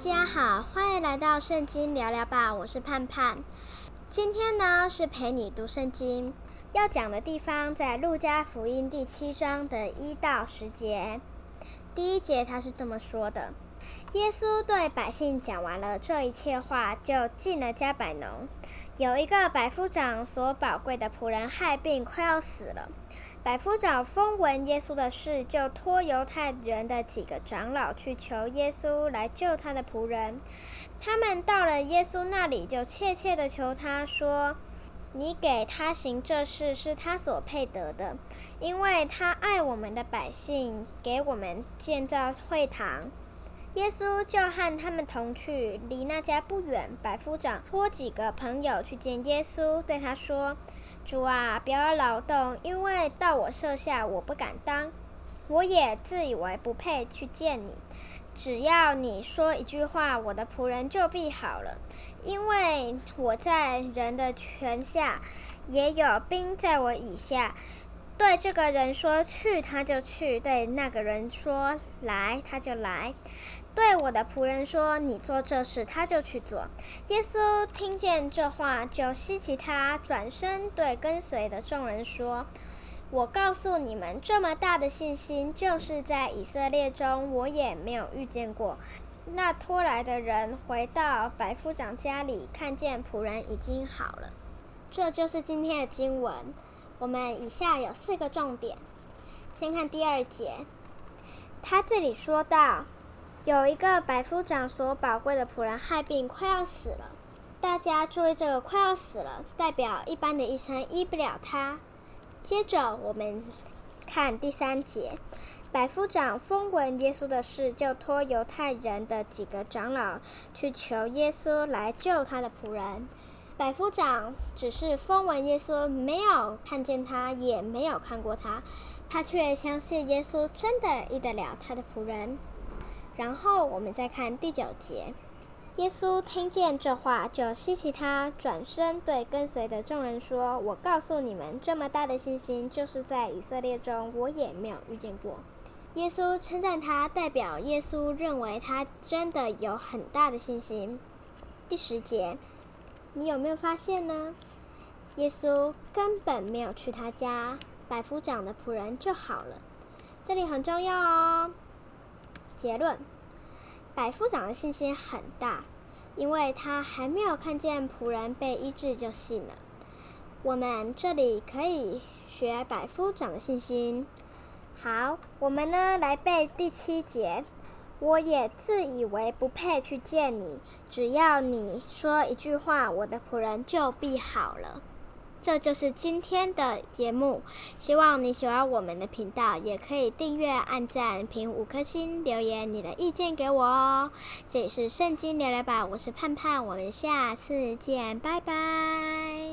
家好，欢迎来到圣经聊聊吧，我是盼盼。今天呢是陪你读圣经，要讲的地方在路加福音第七章的一到十节。第一节他是这么说的：耶稣对百姓讲完了这一切话，就进了迦百农。有一个百夫长所宝贵的仆人害病，快要死了。百夫长风闻耶稣的事，就托犹太人的几个长老去求耶稣来救他的仆人。他们到了耶稣那里，就切切地求他说：“你给他行这事，是他所配得的，因为他爱我们的百姓，给我们建造会堂。”耶稣就和他们同去，离那家不远。百夫长托几个朋友去见耶稣，对他说。主啊，不要劳动，因为到我舍下，我不敢当。我也自以为不配去见你。只要你说一句话，我的仆人就必好了。因为我在人的权下，也有兵在我以下。对这个人说去，他就去；对那个人说来，他就来。对我的仆人说：“你做这事，他就去做。”耶稣听见这话，就希奇他，转身对跟随的众人说：“我告诉你们，这么大的信心，就是在以色列中，我也没有遇见过。”那拖来的人回到白夫长家里，看见仆人已经好了。这就是今天的经文。我们以下有四个重点。先看第二节，他这里说到。有一个百夫长所宝贵的仆人害病，快要死了。大家注意，这个快要死了，代表一般的医生医不了他。接着我们看第三节，百夫长风闻耶稣的事，就托犹太人的几个长老去求耶稣来救他的仆人。百夫长只是风闻耶稣，没有看见他，也没有看过他，他却相信耶稣真的医得了他的仆人。然后我们再看第九节，耶稣听见这话，就希奇他，转身对跟随的众人说：“我告诉你们，这么大的信心，就是在以色列中，我也没有遇见过。”耶稣称赞他，代表耶稣认为他真的有很大的信心。第十节，你有没有发现呢？耶稣根本没有去他家，百夫长的仆人就好了。这里很重要哦。结论：百夫长的信心很大，因为他还没有看见仆人被医治就信了。我们这里可以学百夫长的信心。好，我们呢来背第七节。我也自以为不配去见你，只要你说一句话，我的仆人就必好了。这就是今天的节目，希望你喜欢我们的频道，也可以订阅、按赞、评五颗星、留言你的意见给我哦。这里是圣经聊聊吧，我是盼盼，我们下次见，拜拜。